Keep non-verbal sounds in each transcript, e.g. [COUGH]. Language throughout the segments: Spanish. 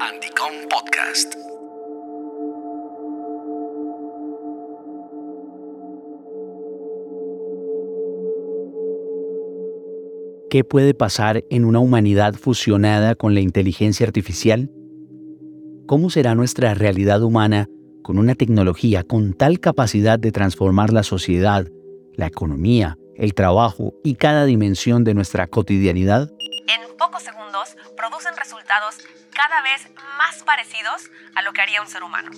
Anticom Podcast. ¿Qué puede pasar en una humanidad fusionada con la inteligencia artificial? ¿Cómo será nuestra realidad humana con una tecnología con tal capacidad de transformar la sociedad, la economía, el trabajo y cada dimensión de nuestra cotidianidad? En pocos segundos producen resultados cada vez más parecidos a lo que haría un ser humano.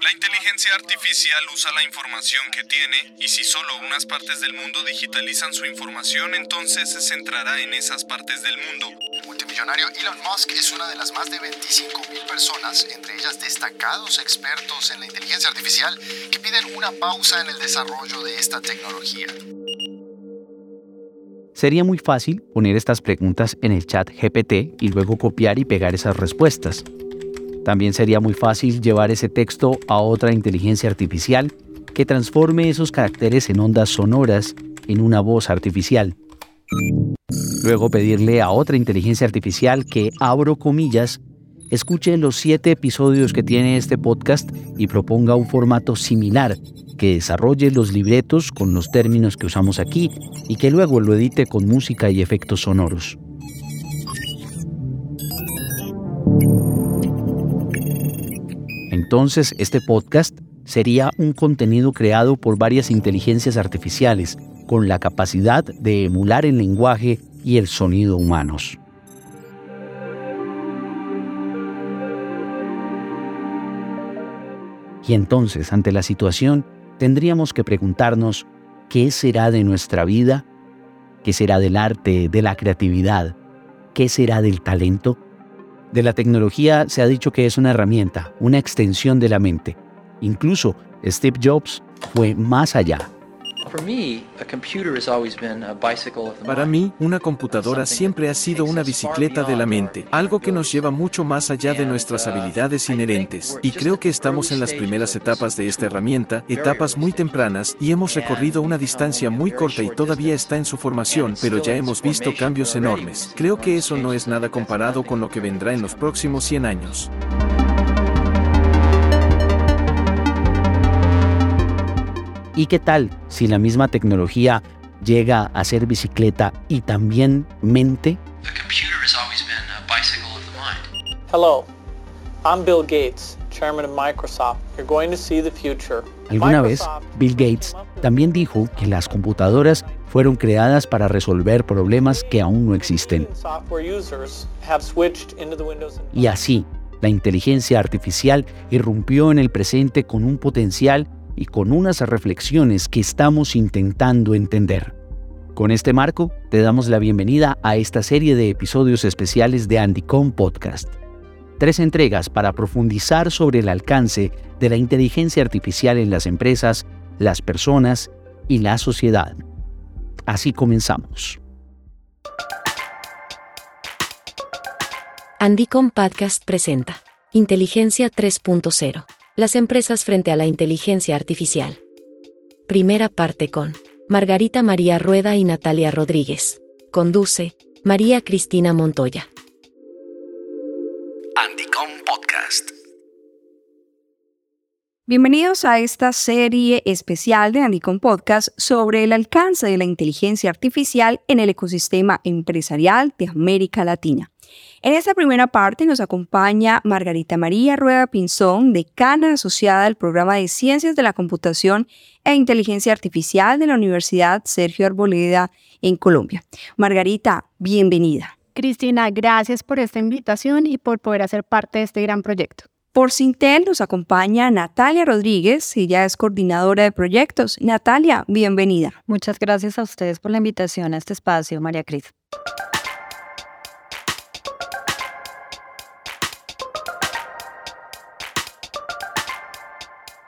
La inteligencia artificial usa la información que tiene y si solo unas partes del mundo digitalizan su información, entonces se centrará en esas partes del mundo. El multimillonario Elon Musk es una de las más de 25.000 personas, entre ellas destacados expertos en la inteligencia artificial, que piden una pausa en el desarrollo de esta tecnología. Sería muy fácil poner estas preguntas en el chat GPT y luego copiar y pegar esas respuestas. También sería muy fácil llevar ese texto a otra inteligencia artificial que transforme esos caracteres en ondas sonoras en una voz artificial. Luego pedirle a otra inteligencia artificial que, abro comillas, escuche los siete episodios que tiene este podcast y proponga un formato similar, que desarrolle los libretos con los términos que usamos aquí y que luego lo edite con música y efectos sonoros. Entonces, este podcast sería un contenido creado por varias inteligencias artificiales con la capacidad de emular el lenguaje y el sonido humanos. Y entonces, ante la situación, tendríamos que preguntarnos, ¿qué será de nuestra vida? ¿Qué será del arte, de la creatividad? ¿Qué será del talento? De la tecnología se ha dicho que es una herramienta, una extensión de la mente. Incluso Steve Jobs fue más allá para mí, una computadora siempre ha sido una bicicleta de la mente, algo que nos lleva mucho más allá de nuestras uh, habilidades inherentes. Y creo que estamos en las primeras etapas de esta herramienta, etapas muy tempranas, y hemos recorrido una distancia muy corta y todavía está en su formación, pero ya hemos visto cambios enormes. Creo que eso no es nada comparado con lo que vendrá en los próximos 100 años. ¿Y qué tal si la misma tecnología llega a ser bicicleta y también mente? Hello, I'm Bill Gates, chairman of Microsoft. You're going to see the future. Alguna vez, Bill Gates también dijo que las computadoras fueron creadas para resolver problemas que aún no existen. Y así, la inteligencia artificial irrumpió en el presente con un potencial y con unas reflexiones que estamos intentando entender. Con este marco, te damos la bienvenida a esta serie de episodios especiales de Andicom Podcast. Tres entregas para profundizar sobre el alcance de la inteligencia artificial en las empresas, las personas y la sociedad. Así comenzamos. Andicom Podcast presenta Inteligencia 3.0 las empresas frente a la inteligencia artificial. Primera parte con Margarita María Rueda y Natalia Rodríguez. Conduce María Cristina Montoya. Andicom Podcast. Bienvenidos a esta serie especial de Andicom Podcast sobre el alcance de la inteligencia artificial en el ecosistema empresarial de América Latina. En esta primera parte nos acompaña Margarita María Rueda Pinzón, decana asociada al programa de Ciencias de la Computación e Inteligencia Artificial de la Universidad Sergio Arboleda en Colombia. Margarita, bienvenida. Cristina, gracias por esta invitación y por poder hacer parte de este gran proyecto. Por Sintel nos acompaña Natalia Rodríguez, ella es coordinadora de proyectos. Natalia, bienvenida. Muchas gracias a ustedes por la invitación a este espacio, María Cris.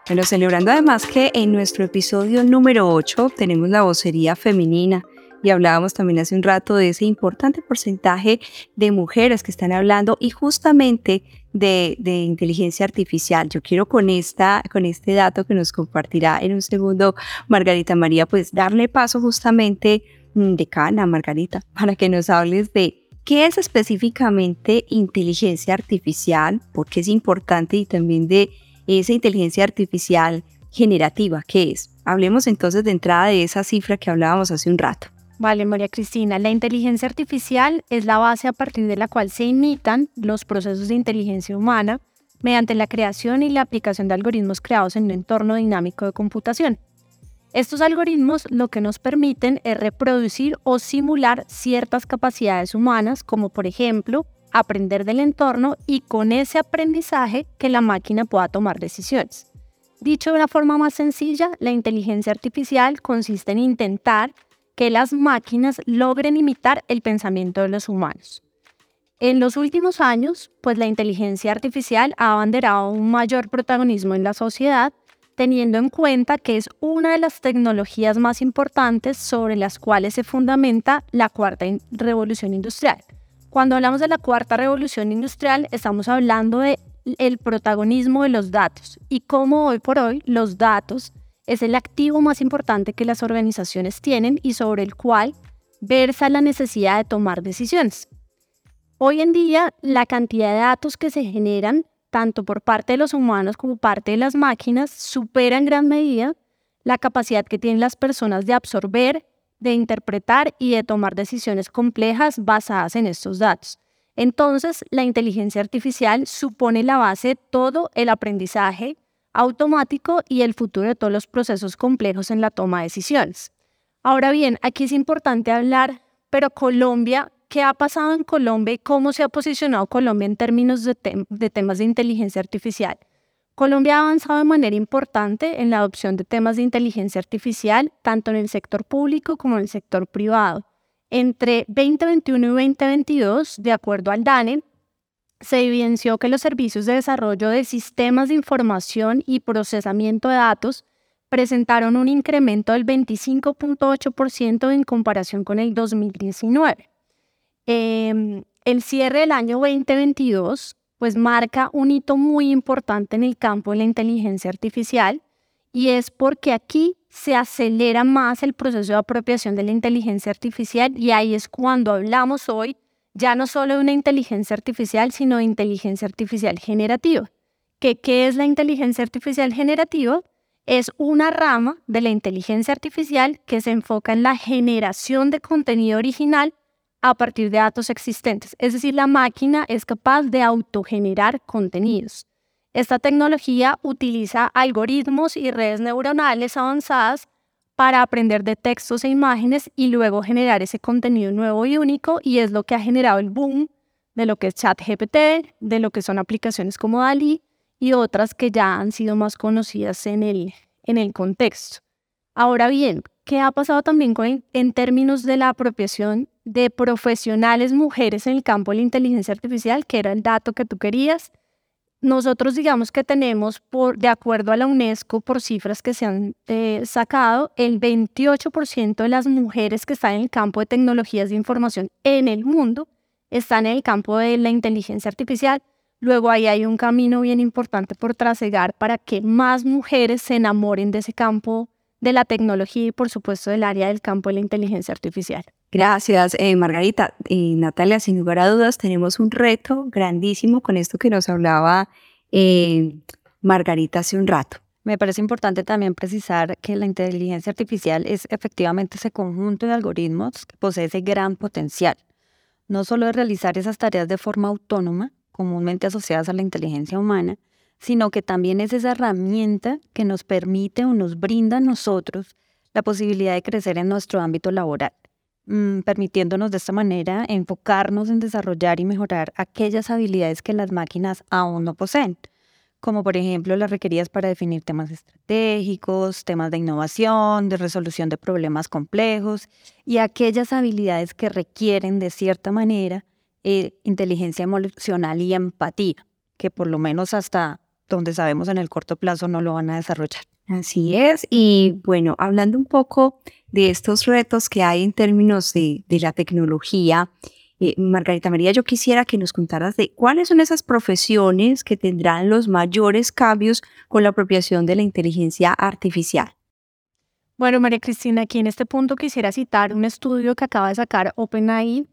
Bueno, celebrando además que en nuestro episodio número 8 tenemos la vocería femenina y hablábamos también hace un rato de ese importante porcentaje de mujeres que están hablando y justamente de, inteligencia artificial. Yo quiero con, esta, con este dato que nos compartirá en un segundo Margarita María, pues darle paso justamente mm, de cana, Margarita, [LAUGHS] para que nos hables de ¿Qué es específicamente inteligencia artificial? ¿Por qué es importante? Y también de esa inteligencia artificial generativa, ¿qué es? Hablemos entonces de entrada de esa cifra que hablábamos hace un rato. Vale, María Cristina, la inteligencia artificial es la base a partir de la cual se imitan los procesos de inteligencia humana mediante la creación y la aplicación de algoritmos creados en un entorno dinámico de computación. Estos algoritmos lo que nos permiten es reproducir o simular ciertas capacidades humanas, como por ejemplo aprender del entorno y con ese aprendizaje que la máquina pueda tomar decisiones. Dicho de una forma más sencilla, la inteligencia artificial consiste en intentar que las máquinas logren imitar el pensamiento de los humanos. En los últimos años, pues la inteligencia artificial ha abanderado un mayor protagonismo en la sociedad teniendo en cuenta que es una de las tecnologías más importantes sobre las cuales se fundamenta la cuarta revolución industrial. Cuando hablamos de la cuarta revolución industrial, estamos hablando de el protagonismo de los datos y cómo hoy por hoy los datos es el activo más importante que las organizaciones tienen y sobre el cual versa la necesidad de tomar decisiones. Hoy en día, la cantidad de datos que se generan tanto por parte de los humanos como parte de las máquinas, supera en gran medida la capacidad que tienen las personas de absorber, de interpretar y de tomar decisiones complejas basadas en estos datos. Entonces, la inteligencia artificial supone la base de todo el aprendizaje automático y el futuro de todos los procesos complejos en la toma de decisiones. Ahora bien, aquí es importante hablar, pero Colombia ¿Qué ha pasado en Colombia y cómo se ha posicionado Colombia en términos de, temas de inteligencia artificial? Colombia ha avanzado de manera importante en la adopción de temas de inteligencia artificial, tanto en el sector público como en el sector privado. Entre 2021 y 2022, de acuerdo al DANE, se evidenció que los servicios de desarrollo de sistemas de información y procesamiento de datos presentaron un incremento del 25.8% en comparación con el 2019. Em, el cierre del año 2022 pues marca un hito muy importante en el campo de la inteligencia artificial y es porque aquí se acelera más el proceso de apropiación de la inteligencia artificial y ahí es cuando hablamos hoy ya no solo de una inteligencia artificial, sino de inteligencia artificial generativa. ¿Qué, ¿Qué es la inteligencia artificial generativa? Es una rama de la inteligencia artificial que se enfoca en la generación de contenido original a partir de datos existentes. Es decir, la máquina es capaz de autogenerar contenidos. Esta tecnología utiliza algoritmos y redes neuronales avanzadas para aprender de textos e imágenes y luego generar ese contenido nuevo y único y es lo que ha generado el boom de lo que es ChatGPT, de lo que son aplicaciones como DALI y otras que ya han sido más conocidas en el, en el contexto. Ahora bien, ¿qué ha pasado también con, en términos de la apropiación de profesionales mujeres en el campo de la inteligencia artificial, que era el dato que tú querías. Nosotros digamos que tenemos, por, de acuerdo a la UNESCO, por cifras que se han eh, sacado, el 28% de las mujeres que están en el campo de tecnologías de información en el mundo están en el campo de la inteligencia artificial. Luego ahí hay un camino bien importante por trasegar para que más mujeres se enamoren de ese campo de la tecnología y por supuesto del área del campo de la inteligencia artificial. Gracias, eh, Margarita. Natalia, sin lugar a dudas, tenemos un reto grandísimo con esto que nos hablaba eh, Margarita hace un rato. Me parece importante también precisar que la inteligencia artificial es efectivamente ese conjunto de algoritmos que posee ese gran potencial, no solo de realizar esas tareas de forma autónoma, comúnmente asociadas a la inteligencia humana, sino que también es esa herramienta que nos permite o nos brinda a nosotros la posibilidad de crecer en nuestro ámbito laboral. Mm, permitiéndonos de esta manera enfocarnos en desarrollar y mejorar aquellas habilidades que las máquinas aún no poseen, como por ejemplo las requeridas para definir temas estratégicos, temas de innovación, de resolución de problemas complejos y aquellas habilidades que requieren de cierta manera eh, inteligencia emocional y empatía, que por lo menos hasta donde sabemos en el corto plazo no lo van a desarrollar. Así es. Y bueno, hablando un poco de estos retos que hay en términos de, la tecnología, eh, Margarita María, yo quisiera que nos contaras de cuáles son esas profesiones que tendrán los mayores cambios con la apropiación de la inteligencia artificial. Bueno, María Cristina, aquí en este punto quisiera citar un estudio que acaba de sacar OpenAI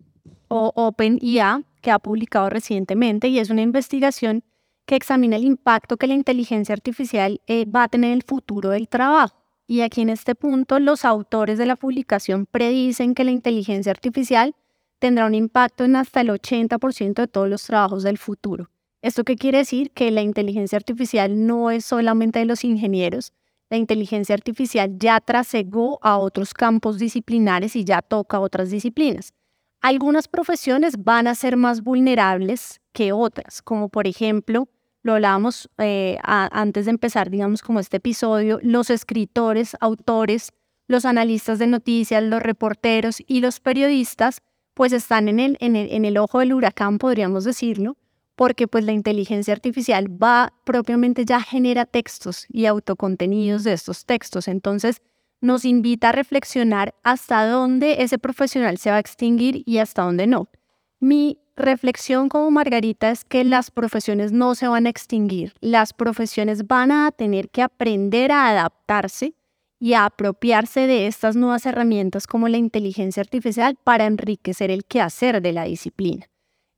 o OpenIA que ha publicado recientemente y es una investigación que examina el impacto que la inteligencia artificial eh, va a tener en el futuro del trabajo. Y aquí en este punto los autores de la publicación predicen que la inteligencia artificial tendrá un impacto en hasta el 80% de todos los trabajos del futuro. ¿Esto qué quiere decir? Que la inteligencia artificial no es solamente de los ingenieros, la inteligencia artificial ya trasegó a otros campos disciplinares y ya toca otras disciplinas. Algunas profesiones van a ser más vulnerables que otras, como por ejemplo, lo hablábamos eh, antes de empezar, digamos, como este episodio, los escritores, autores, los analistas de noticias, los reporteros y los periodistas, pues están en el, en el, ojo del huracán, podríamos decirlo, porque pues la inteligencia artificial va propiamente ya genera textos y autocontenidos de estos textos. Entonces, nos invita a reflexionar hasta dónde ese profesional se va a extinguir y hasta dónde no. Mi reflexión como Margarita es que las profesiones no se van a extinguir, las profesiones van a tener que aprender a adaptarse y a apropiarse de estas nuevas herramientas como la inteligencia artificial para enriquecer el quehacer de la disciplina.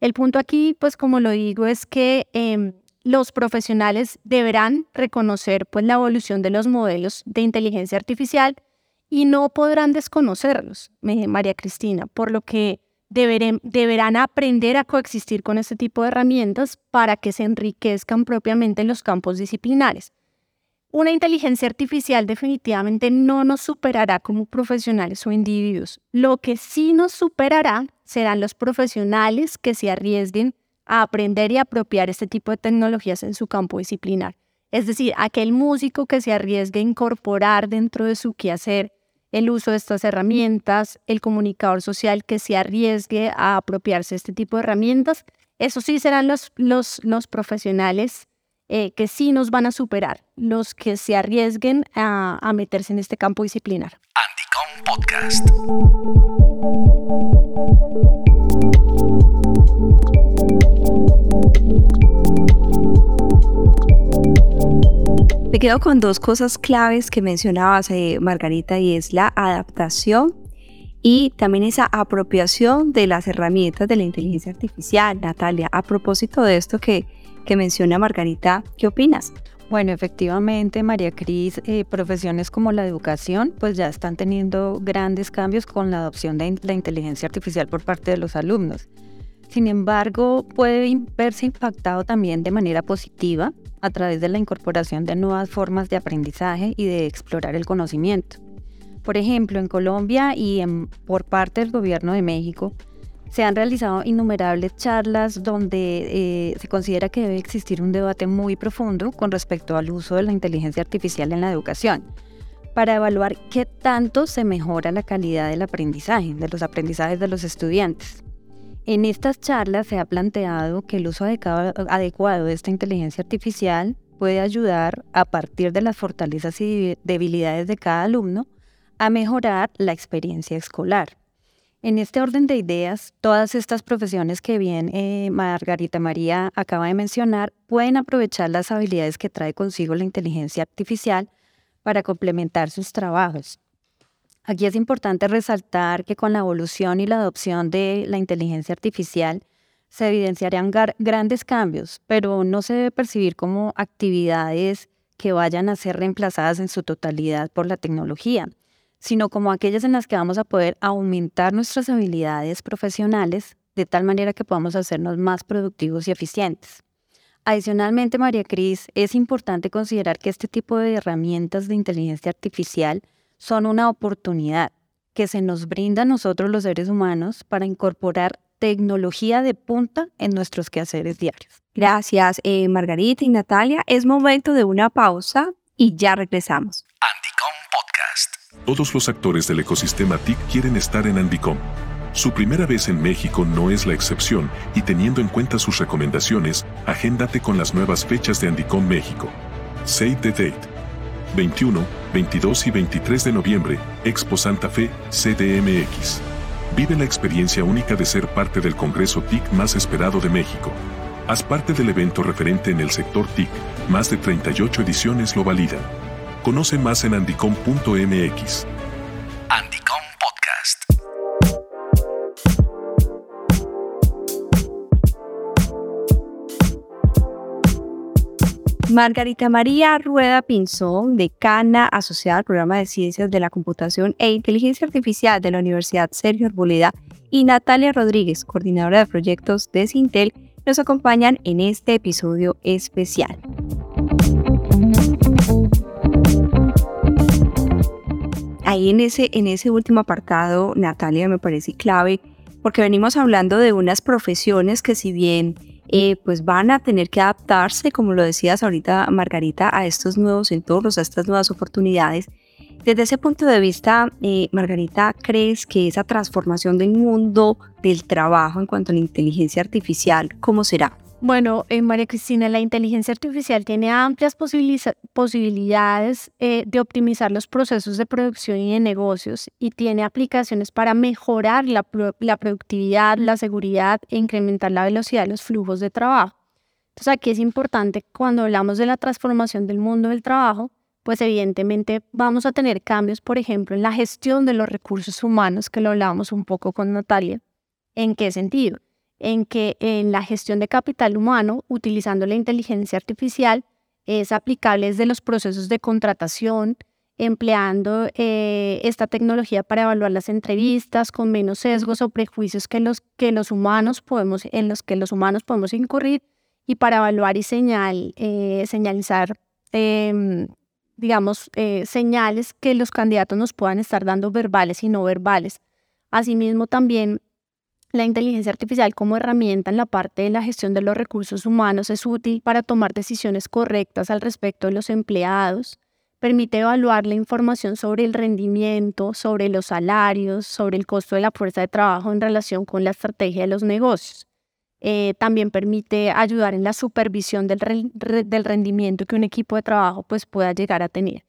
El punto aquí, pues como lo digo, es que em, los profesionales deberán reconocer pues, la evolución de los modelos de inteligencia artificial y no podrán desconocerlos, María Cristina, por lo que deberán aprender a coexistir con este tipo de herramientas para que se enriquezcan propiamente en los campos disciplinares. Una inteligencia artificial definitivamente no nos superará como profesionales o individuos. Lo que sí nos superará serán los profesionales que se arriesguen a aprender y apropiar este tipo de tecnologías en su campo disciplinar. Es decir, aquel músico que se arriesgue a incorporar dentro de su quehacer el uso de estas herramientas, el comunicador social que se arriesgue a apropiarse de este tipo de herramientas, eso sí serán los, los, los profesionales eh, que sí nos van a superar, los que se arriesguen a, a meterse en este campo disciplinar. Podcast. Me quedo con dos cosas claves que mencionabas, eh, Margarita, y es la adaptación y también esa apropiación de las herramientas de la inteligencia artificial. Natalia, a propósito de esto que, que menciona Margarita, ¿qué opinas? Bueno, efectivamente, María Cris, eh, profesiones como la educación, pues ya están teniendo grandes cambios con la adopción de la inteligencia artificial por parte de los alumnos. Sin embargo, puede verse impactado también de manera positiva a través de la incorporación de nuevas formas de aprendizaje y de explorar el conocimiento. Por ejemplo, en Colombia y por parte del Gobierno de México, se han realizado innumerables charlas donde eh, se considera que debe existir un debate muy profundo con respecto al uso de la inteligencia artificial en la educación, para evaluar qué tanto se mejora la calidad del aprendizaje, de los aprendizajes de los estudiantes. En estas charlas se ha planteado que el uso adecuado de esta inteligencia artificial puede ayudar, a partir de las fortalezas y debilidades de cada alumno, a mejorar la experiencia escolar. En este orden de ideas, todas estas profesiones que bien eh, Margarita María acaba de mencionar pueden aprovechar las habilidades que trae consigo la inteligencia artificial para complementar sus trabajos, Aquí es importante resaltar que con la evolución y la adopción de la inteligencia artificial se evidenciarían grandes cambios, pero no se debe percibir como actividades que vayan a ser reemplazadas en su totalidad por la tecnología, sino como aquellas en las que vamos a poder aumentar nuestras habilidades profesionales de tal manera que podamos hacernos más productivos y eficientes. Adicionalmente, María Cris, es importante considerar que este tipo de herramientas de inteligencia artificial son una oportunidad que se nos brinda a nosotros los seres humanos para incorporar tecnología de punta en nuestros quehaceres diarios. Gracias, eh, Margarita y Natalia. Es momento de una pausa y ya regresamos. Andicom Podcast. Todos los actores del ecosistema TIC quieren estar en Andicom. Su primera vez en México no es la excepción y teniendo en cuenta sus recomendaciones, agéndate con las nuevas fechas de Andicom México. Save the date. 21, 22 y 23 de noviembre, Expo Santa Fe, CDMX. Vive la experiencia única de ser parte del Congreso TIC más esperado de México. Haz parte del evento referente en el sector TIC, más de 38 ediciones lo validan. Conoce más en andicom.mx. Andicom Podcast. Margarita María Rueda Pinzón, decana asociada al programa de Ciencias de la Computación e Inteligencia Artificial de la Universidad Sergio Arboleda, y Natalia Rodríguez, coordinadora de proyectos de Sintel, nos acompañan en este episodio especial. Ahí en ese, en ese último apartado, Natalia, me parece clave, porque venimos hablando de unas profesiones que si bien eh, pues van a tener que adaptarse, como lo decías ahorita Margarita, a estos nuevos entornos, a estas nuevas oportunidades. Desde ese punto de vista, eh, Margarita, ¿crees que esa transformación del mundo del trabajo en cuanto a la inteligencia artificial, cómo será? Bueno, eh, María Cristina, la inteligencia artificial tiene amplias posibilidades eh, de optimizar los procesos de producción y de negocios y tiene aplicaciones para mejorar la, la productividad, la seguridad e incrementar la velocidad de los flujos de trabajo. Entonces aquí es importante cuando hablamos de la transformación del mundo del trabajo, pues evidentemente vamos a tener cambios, por ejemplo, en la gestión de los recursos humanos, que lo hablamos un poco con Natalia. ¿En qué sentido? En que en la gestión de capital humano, utilizando la inteligencia artificial, es aplicable desde los procesos de contratación, empleando eh, esta tecnología para evaluar las entrevistas con menos sesgos o prejuicios que los, que los humanos podemos, en los que los humanos podemos incurrir y para evaluar y señal, eh, señalizar, em, digamos, eh, señales que los candidatos nos puedan estar dando verbales y no verbales. Asimismo, también la inteligencia artificial como herramienta en la parte de la gestión de los recursos humanos es útil para tomar decisiones correctas al respecto de los empleados, permite evaluar la información sobre el rendimiento, sobre los salarios, sobre el costo de la fuerza de trabajo en relación con la estrategia de los negocios. Eh, también permite ayudar en la supervisión del, del rendimiento que un equipo de trabajo pues, pueda llegar a tener.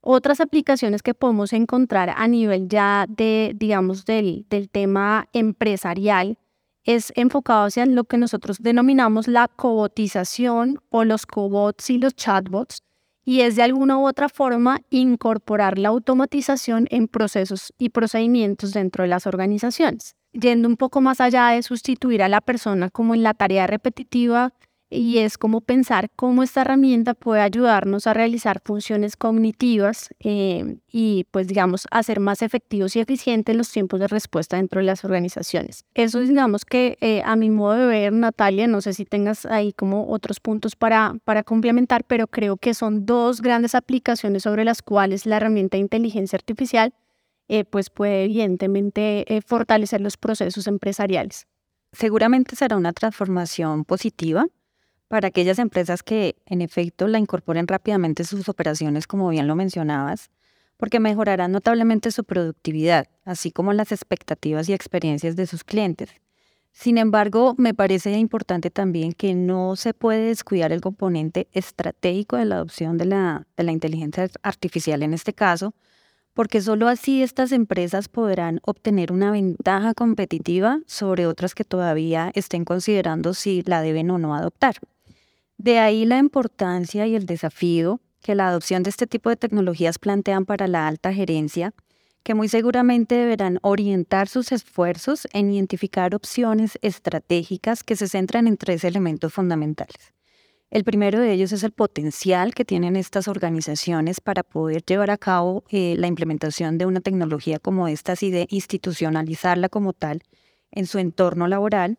Otras aplicaciones que podemos encontrar a nivel ya de, digamos, del, del tema empresarial es enfocado hacia lo que nosotros denominamos la cobotización o los cobots y los chatbots, y es de alguna u otra forma incorporar la automatización en procesos y procedimientos dentro de las organizaciones, yendo un poco más allá de sustituir a la persona como en la tarea repetitiva y es como pensar cómo esta herramienta puede ayudarnos a realizar funciones cognitivas eh, y pues digamos hacer más efectivos y eficientes los tiempos de respuesta dentro de las organizaciones. Eso digamos que eh, a mi modo de ver, Natalia, no sé si tengas ahí como otros puntos para, para complementar, pero creo que son dos grandes aplicaciones sobre las cuales la herramienta de inteligencia artificial eh, pues puede evidentemente fortalecer los procesos empresariales. Seguramente será una transformación positiva para aquellas empresas que en efecto la incorporen rápidamente sus operaciones, como bien lo mencionabas, porque mejorarán notablemente su productividad, así como las expectativas y experiencias de sus clientes. Sin embargo, me parece importante también que no se puede descuidar el componente estratégico de la adopción de la, de la inteligencia artificial en este caso, porque solo así estas empresas podrán obtener una ventaja competitiva sobre otras que todavía estén considerando si la deben o no adoptar. De ahí la importancia y el desafío que la adopción de este tipo de tecnologías plantean para la alta gerencia, que muy seguramente deberán orientar sus esfuerzos en identificar opciones estratégicas que se centran en tres elementos fundamentales. El primero de ellos es el potencial que tienen estas organizaciones para poder llevar a cabo eh, la implementación de una tecnología como esta y de institucionalizarla como tal en su entorno laboral.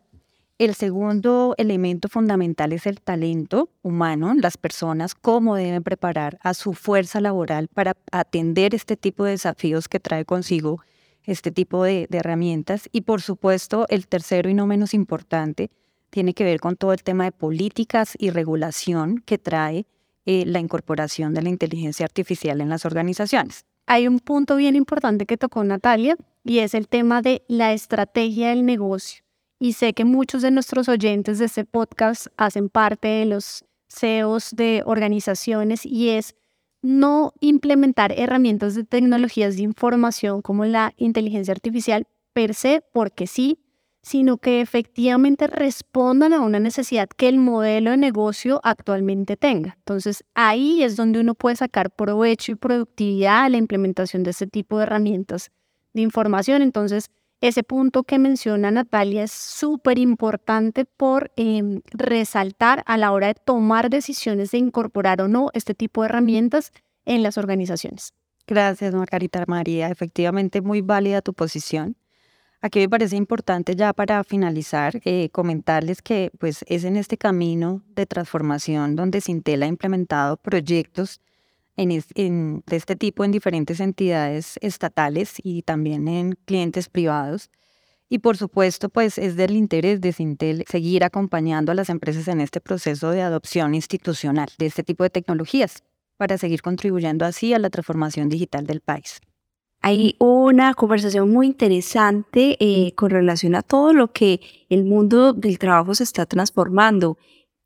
El segundo elemento fundamental es el talento humano, las personas, cómo deben preparar a su fuerza laboral para atender este tipo de desafíos que trae consigo este tipo de, herramientas. Y por supuesto, el tercero y no menos importante tiene que ver con todo el tema de políticas y regulación que trae eh, la incorporación de la inteligencia artificial en las organizaciones. Hay un punto bien importante que tocó Natalia y es el tema de la estrategia del negocio y sé que muchos de nuestros oyentes de este podcast hacen parte de los CEOs de organizaciones y es no implementar herramientas de tecnologías de información como la inteligencia artificial per se porque sí, sino que efectivamente respondan a una necesidad que el modelo de negocio actualmente tenga. Entonces ahí es donde uno puede sacar provecho y productividad a la implementación de este tipo de herramientas de información. Entonces ese punto que menciona Natalia es súper importante por em, resaltar a la hora de tomar decisiones de incorporar o no este tipo de herramientas en las organizaciones. Gracias, Margarita María. Efectivamente, muy válida tu posición. Aquí me parece importante ya para finalizar eh, comentarles que pues, es en este camino de transformación donde Sintel ha implementado proyectos en, de este tipo en diferentes entidades estatales y también en clientes privados. Y por supuesto, pues es del interés de Sintel seguir acompañando a las empresas en este proceso de adopción institucional de este tipo de tecnologías para seguir contribuyendo así a la transformación digital del país. Hay una conversación muy interesante eh, con relación a todo lo que el mundo del trabajo se está transformando.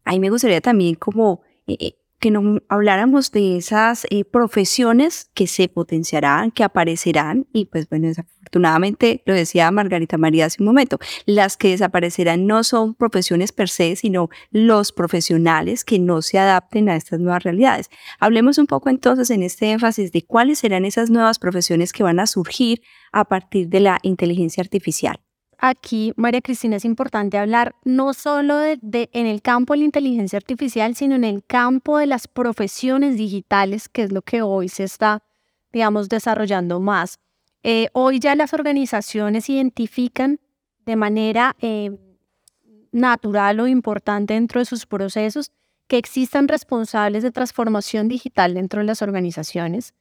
Ahí me gustaría también como eh, eh, que no habláramos de esas eh, profesiones que se potenciarán, que aparecerán y pues bueno, desafortunadamente lo decía Margarita María hace un momento, las que desaparecerán no son profesiones per se, sino los profesionales que no se adapten a estas nuevas realidades. Hablemos un poco entonces en este énfasis de cuáles serán esas nuevas profesiones que van a surgir a partir de la inteligencia artificial aquí, María Cristina, es importante hablar no solo de, en el campo de la inteligencia artificial, sino en el campo de las profesiones digitales, que es lo que hoy se está, digamos, desarrollando más. Eh, hoy ya las organizaciones identifican de manera eh, natural o importante dentro de sus procesos que existan responsables de transformación digital dentro de las organizaciones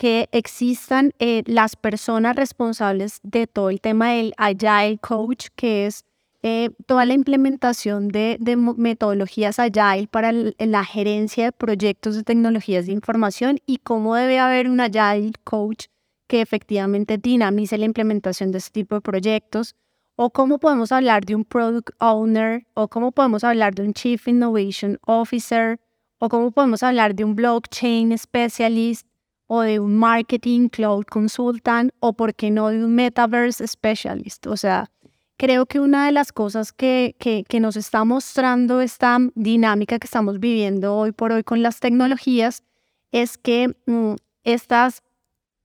que existan eh, las personas responsables de todo el tema del Agile Coach, que es eh, toda la implementación de, metodologías Agile para la gerencia de proyectos de tecnologías de información y cómo debe haber un Agile Coach que efectivamente dinamice la implementación de este tipo de proyectos, o cómo podemos hablar de un Product Owner, o cómo podemos hablar de un Chief Innovation Officer, o cómo podemos hablar de un Blockchain Specialist, o de un marketing cloud consultant o, por qué no, de un metaverse specialist. O sea, creo que una de las cosas que, que, nos está mostrando esta dinámica que estamos viviendo hoy por hoy con las tecnologías es que mm, estas,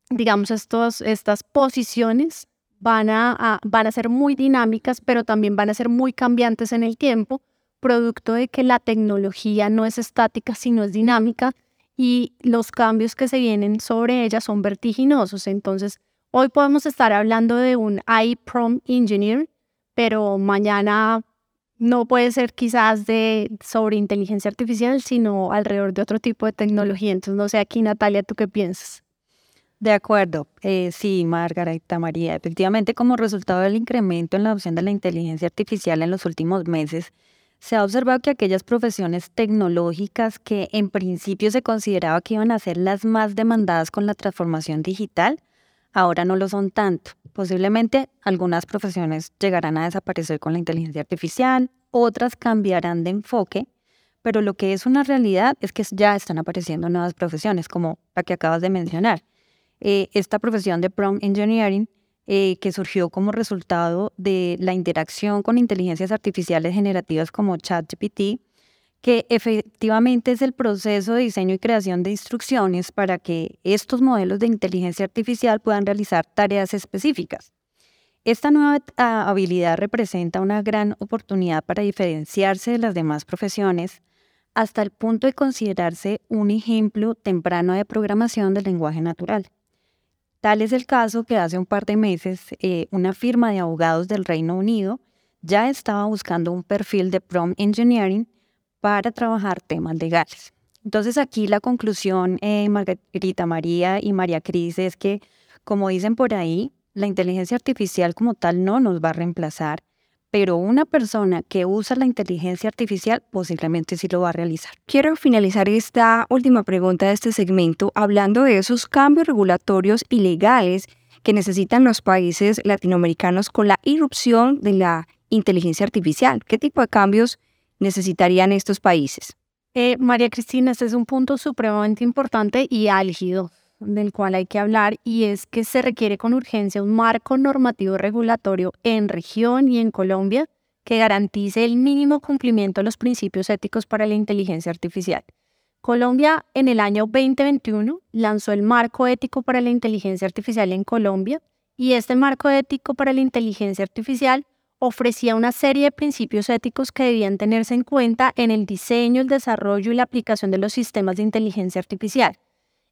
digamos, estos, estas posiciones van a, van a ser muy dinámicas, pero también van a ser muy cambiantes en el tiempo, producto de que la tecnología no es estática, sino es dinámica y los cambios que se vienen sobre ella son vertiginosos. Entonces, hoy podemos estar hablando de un iProm Engineer, pero mañana no puede ser quizás de sobre inteligencia artificial, sino alrededor de otro tipo de tecnología. Entonces, no sé aquí, Natalia, ¿tú qué piensas? De acuerdo, eh, sí, Margarita María. Efectivamente, como resultado del incremento en la adopción de la inteligencia artificial en los últimos meses, se ha observado que aquellas profesiones tecnológicas que en principio se consideraba que iban a ser las más demandadas con la transformación digital, ahora no lo son tanto. Posiblemente algunas profesiones llegarán a desaparecer con la inteligencia artificial, otras cambiarán de enfoque, pero lo que es una realidad es que ya están apareciendo nuevas profesiones, como la que acabas de mencionar. Eh, esta profesión de prompt engineering eh, que surgió como resultado de la interacción con inteligencias artificiales generativas como ChatGPT, que efectivamente es el proceso de diseño y creación de instrucciones para que estos modelos de inteligencia artificial puedan realizar tareas específicas. Esta nueva habilidad representa una gran oportunidad para diferenciarse de las demás profesiones hasta el punto de considerarse un ejemplo temprano de programación del lenguaje natural. Tal es el caso que hace un par de meses eh, una firma de abogados del Reino Unido ya estaba buscando un perfil de prompt engineering para trabajar temas legales. Entonces aquí la conclusión, eh, Margarita María y María Cris, es que, como dicen por ahí, la inteligencia artificial como tal no nos va a reemplazar, pero una persona que usa la inteligencia artificial posiblemente sí lo va a realizar. Quiero finalizar esta última pregunta de este segmento hablando de esos cambios regulatorios y legales que necesitan los países latinoamericanos con la irrupción de la inteligencia artificial. ¿Qué tipo de cambios necesitarían estos países? Eh, María Cristina, este es un punto supremamente importante y álgido del cual hay que hablar y es que se requiere con urgencia un marco normativo regulatorio en región y en Colombia que garantice el mínimo cumplimiento de los principios éticos para la inteligencia artificial. Colombia en el año 2021 lanzó el marco ético para la inteligencia artificial en Colombia y este marco ético para la inteligencia artificial ofrecía una serie de principios éticos que debían tenerse en cuenta en el diseño, el desarrollo y la aplicación de los sistemas de inteligencia artificial.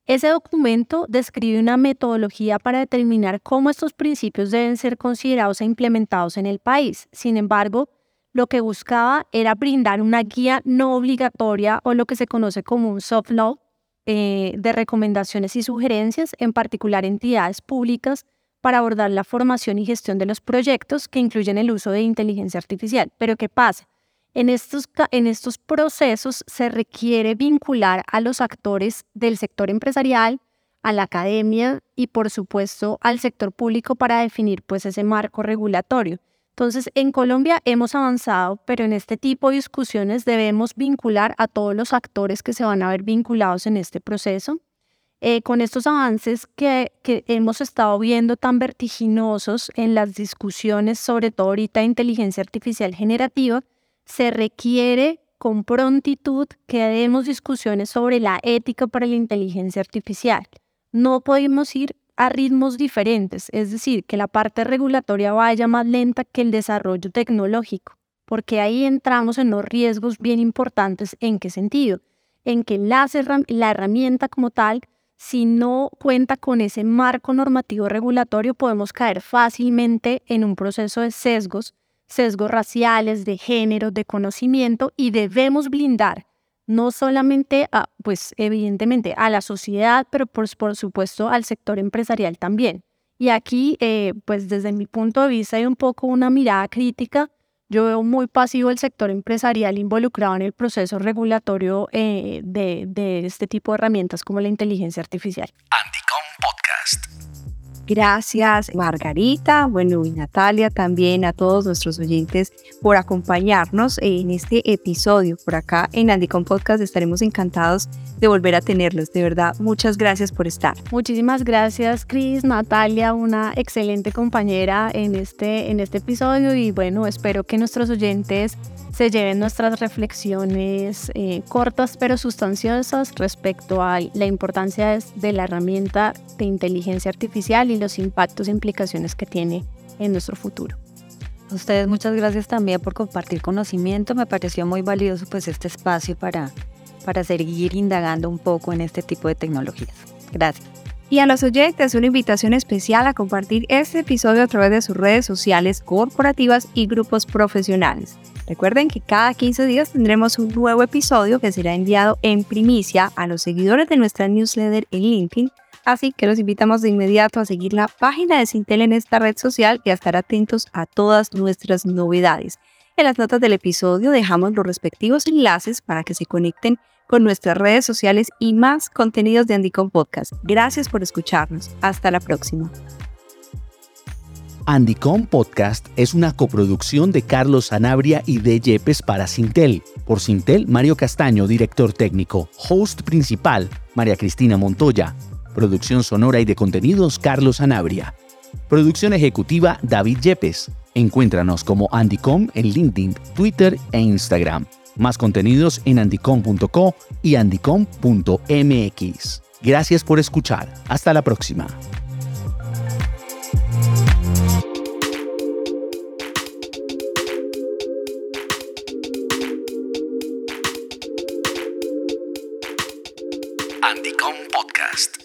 Ese documento describe una metodología para determinar cómo estos principios deben ser considerados e implementados en el país. Sin embargo, lo que buscaba era brindar una guía no obligatoria o lo que se conoce como un soft law eh, de recomendaciones y sugerencias, en particular entidades públicas, para abordar la formación y gestión de los proyectos que incluyen el uso de inteligencia artificial. Pero ¿qué pasa? En estos, en estos procesos se requiere vincular a los actores del sector empresarial, a la academia y por supuesto al sector público para definir pues ese marco regulatorio. Entonces, en Colombia hemos avanzado, pero en este tipo de discusiones debemos vincular a todos los actores que se van a ver vinculados en este proceso. Eh, con estos avances que, que, hemos estado viendo tan vertiginosos en las discusiones, sobre todo ahorita de inteligencia artificial generativa, se requiere con prontitud que demos discusiones sobre la ética para la inteligencia artificial. No podemos ir a ritmos diferentes, es decir, que la parte regulatoria vaya más lenta que el desarrollo tecnológico, porque ahí entramos en los riesgos bien importantes. ¿En qué sentido? En que la, la herramienta como tal, si no cuenta con ese marco normativo regulatorio, podemos caer fácilmente en un proceso de sesgos, sesgos raciales, de género, de conocimiento, y debemos blindar no solamente, a, pues evidentemente, a la sociedad, pero por, por supuesto al sector empresarial también. Y aquí, eh, pues desde mi punto de vista hay un poco una mirada crítica. Yo veo muy pasivo el sector empresarial involucrado en el proceso regulatorio eh, de, de este tipo de herramientas como la inteligencia artificial. Andicom Podcast. Gracias Margarita, bueno y Natalia, también a todos nuestros oyentes por acompañarnos en este episodio. Por acá en Andicom Podcast estaremos encantados de volver a tenerlos. De verdad, muchas gracias por estar. Muchísimas gracias Cris, Natalia, una excelente compañera en este, en este episodio y bueno, espero que nuestros oyentes se lleven nuestras reflexiones eh, cortas pero sustanciosas respecto a la importancia de la herramienta de inteligencia artificial y los impactos e implicaciones que tiene en nuestro futuro. A ustedes muchas gracias también por compartir conocimiento. Me pareció muy valioso pues este espacio para, para seguir indagando un poco en este tipo de tecnologías. Gracias. Y a los oyentes una invitación especial a compartir este episodio a través de sus redes sociales corporativas y grupos profesionales. Recuerden que cada 15 días tendremos un nuevo episodio que será enviado en primicia a los seguidores de nuestra newsletter en LinkedIn, así que los invitamos de inmediato a seguir la página de Sintel en esta red social y a estar atentos a todas nuestras novedades. En las notas del episodio dejamos los respectivos enlaces para que se conecten con nuestras redes sociales y más contenidos de Andicom Podcast. Gracias por escucharnos. Hasta la próxima. Andicom Podcast es una coproducción de Carlos Sanabria y de Yepes para Sintel. Por Sintel, Mario Castaño, director técnico. Host principal, María Cristina Montoya. Producción sonora y de contenidos Carlos Anabria. Producción ejecutiva David Yepes. Encuéntranos como Andycom en LinkedIn, Twitter e Instagram. Más contenidos en andycom.co y andycom.mx. Gracias por escuchar. Hasta la próxima. Andycom Podcast.